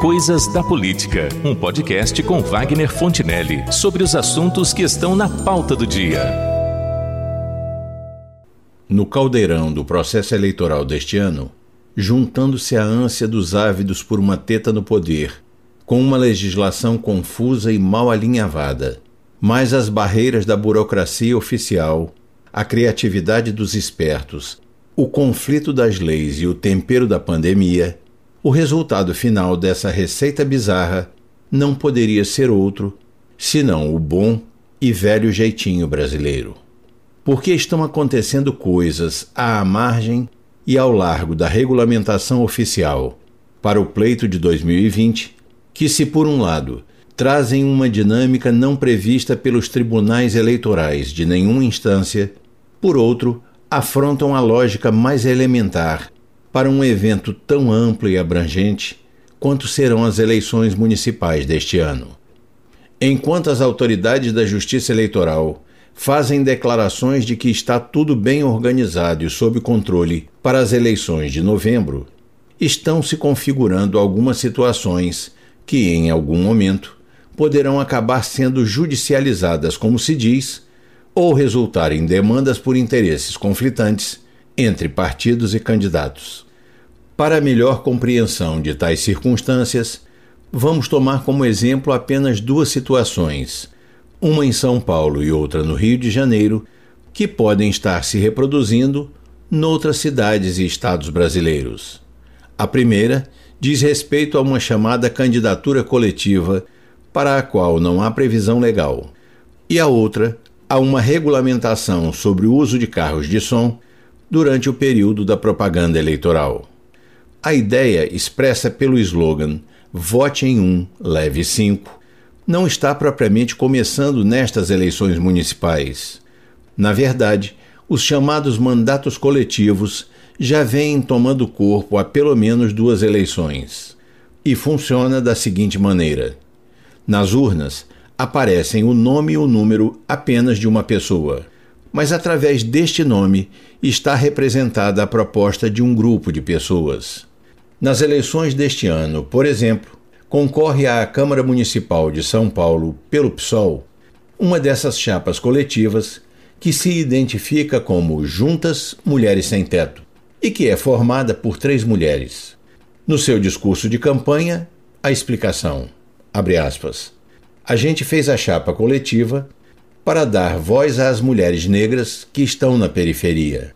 Coisas da Política, um podcast com Wagner Fontinelli sobre os assuntos que estão na pauta do dia. No caldeirão do processo eleitoral deste ano, juntando-se a ânsia dos ávidos por uma teta no poder, com uma legislação confusa e mal alinhavada, mais as barreiras da burocracia oficial, a criatividade dos espertos, o conflito das leis e o tempero da pandemia, o resultado final dessa receita bizarra não poderia ser outro senão o bom e velho jeitinho brasileiro. Porque estão acontecendo coisas à margem e ao largo da regulamentação oficial para o pleito de 2020 que, se por um lado trazem uma dinâmica não prevista pelos tribunais eleitorais de nenhuma instância, por outro, afrontam a lógica mais elementar para um evento tão amplo e abrangente quanto serão as eleições municipais deste ano. Enquanto as autoridades da Justiça Eleitoral fazem declarações de que está tudo bem organizado e sob controle para as eleições de novembro, estão se configurando algumas situações que, em algum momento, poderão acabar sendo judicializadas, como se diz, ou resultar em demandas por interesses conflitantes entre partidos e candidatos. Para melhor compreensão de tais circunstâncias, vamos tomar como exemplo apenas duas situações, uma em São Paulo e outra no Rio de Janeiro, que podem estar se reproduzindo noutras cidades e estados brasileiros. A primeira diz respeito a uma chamada candidatura coletiva, para a qual não há previsão legal, e a outra a uma regulamentação sobre o uso de carros de som durante o período da propaganda eleitoral. A ideia expressa pelo slogan Vote em um, leve cinco não está propriamente começando nestas eleições municipais. Na verdade, os chamados mandatos coletivos já vêm tomando corpo há pelo menos duas eleições. E funciona da seguinte maneira: nas urnas aparecem o nome e o número apenas de uma pessoa mas através deste nome está representada a proposta de um grupo de pessoas. Nas eleições deste ano, por exemplo, concorre à Câmara Municipal de São Paulo pelo PSOL uma dessas chapas coletivas que se identifica como Juntas Mulheres Sem Teto e que é formada por três mulheres. No seu discurso de campanha, a explicação. Abre aspas. A gente fez a chapa coletiva para dar voz às mulheres negras que estão na periferia.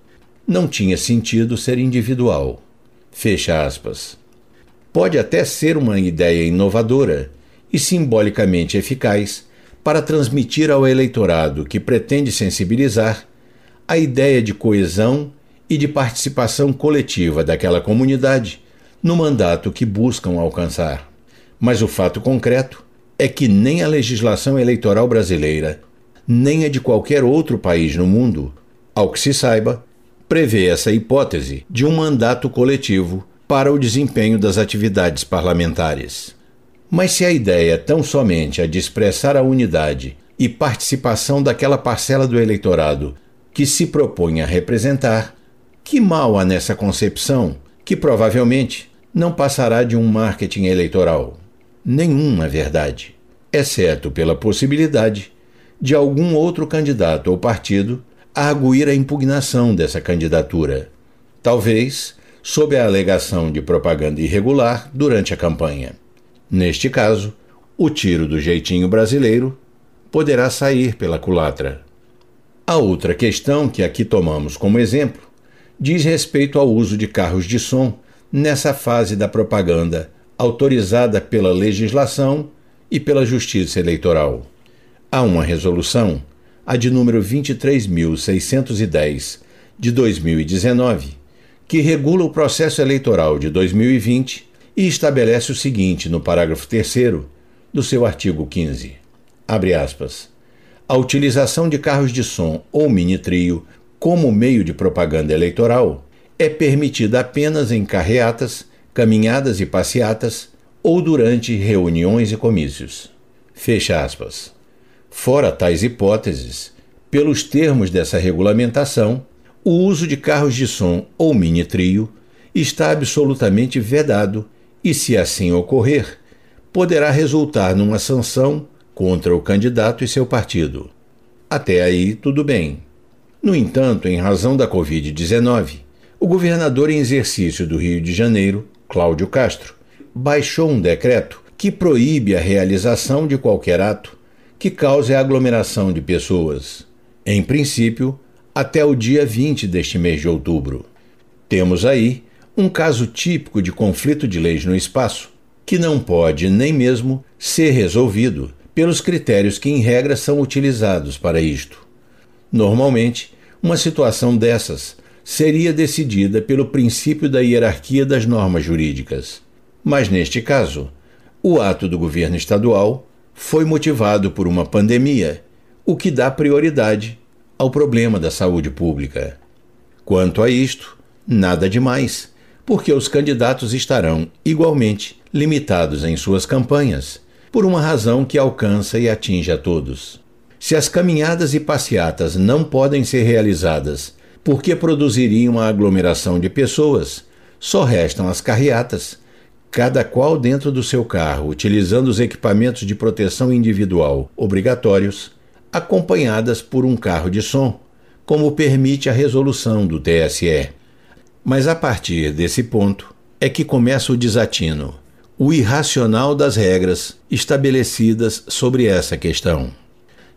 Não tinha sentido ser individual. Fecha aspas. Pode até ser uma ideia inovadora e simbolicamente eficaz para transmitir ao eleitorado que pretende sensibilizar a ideia de coesão e de participação coletiva daquela comunidade no mandato que buscam alcançar. Mas o fato concreto é que nem a legislação eleitoral brasileira nem a de qualquer outro país no mundo, ao que se saiba, prevê essa hipótese de um mandato coletivo para o desempenho das atividades parlamentares. Mas se a ideia é tão somente a de expressar a unidade e participação daquela parcela do eleitorado que se propõe a representar, que mal há nessa concepção que provavelmente não passará de um marketing eleitoral? Nenhum, na verdade, exceto pela possibilidade de algum outro candidato ou partido arguir a impugnação dessa candidatura, talvez sob a alegação de propaganda irregular durante a campanha. Neste caso, o tiro do jeitinho brasileiro poderá sair pela culatra. A outra questão que aqui tomamos como exemplo diz respeito ao uso de carros de som nessa fase da propaganda autorizada pela legislação e pela Justiça Eleitoral. Há uma resolução, a de número 23.610, de 2019, que regula o processo eleitoral de 2020 e estabelece o seguinte no parágrafo 3 do seu artigo 15. Abre aspas. A utilização de carros de som ou mini-trio como meio de propaganda eleitoral é permitida apenas em carreatas, caminhadas e passeatas ou durante reuniões e comícios. Fecha aspas. Fora tais hipóteses, pelos termos dessa regulamentação, o uso de carros de som ou mini-trio está absolutamente vedado e, se assim ocorrer, poderá resultar numa sanção contra o candidato e seu partido. Até aí, tudo bem. No entanto, em razão da Covid-19, o governador em exercício do Rio de Janeiro, Cláudio Castro, baixou um decreto que proíbe a realização de qualquer ato que cause aglomeração de pessoas, em princípio, até o dia 20 deste mês de outubro. Temos aí um caso típico de conflito de leis no espaço, que não pode nem mesmo ser resolvido pelos critérios que, em regra, são utilizados para isto. Normalmente, uma situação dessas seria decidida pelo princípio da hierarquia das normas jurídicas. Mas, neste caso, o ato do governo estadual foi motivado por uma pandemia, o que dá prioridade ao problema da saúde pública. Quanto a isto, nada demais porque os candidatos estarão, igualmente, limitados em suas campanhas, por uma razão que alcança e atinge a todos. Se as caminhadas e passeatas não podem ser realizadas porque produziriam uma aglomeração de pessoas, só restam as carreatas, cada qual dentro do seu carro, utilizando os equipamentos de proteção individual obrigatórios, acompanhadas por um carro de som, como permite a resolução do TSE. Mas a partir desse ponto é que começa o desatino, o irracional das regras estabelecidas sobre essa questão.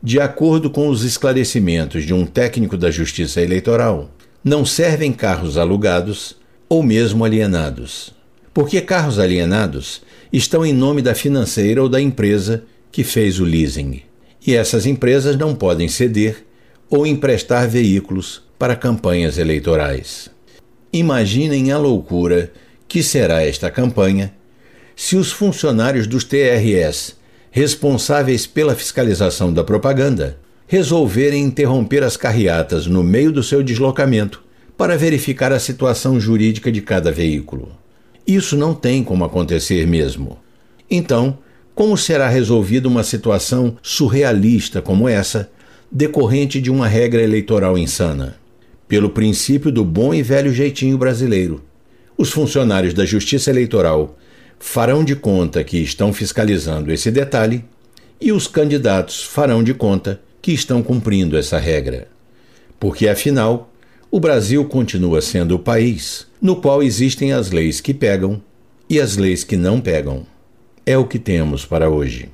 De acordo com os esclarecimentos de um técnico da Justiça Eleitoral, não servem carros alugados ou mesmo alienados. Porque carros alienados estão em nome da financeira ou da empresa que fez o leasing. E essas empresas não podem ceder ou emprestar veículos para campanhas eleitorais. Imaginem a loucura que será esta campanha se os funcionários dos TRS, responsáveis pela fiscalização da propaganda, resolverem interromper as carreatas no meio do seu deslocamento para verificar a situação jurídica de cada veículo. Isso não tem como acontecer mesmo. Então, como será resolvida uma situação surrealista como essa, decorrente de uma regra eleitoral insana? pelo princípio do bom e velho jeitinho brasileiro. Os funcionários da Justiça Eleitoral farão de conta que estão fiscalizando esse detalhe e os candidatos farão de conta que estão cumprindo essa regra. Porque, afinal, o Brasil continua sendo o país no qual existem as leis que pegam e as leis que não pegam. É o que temos para hoje.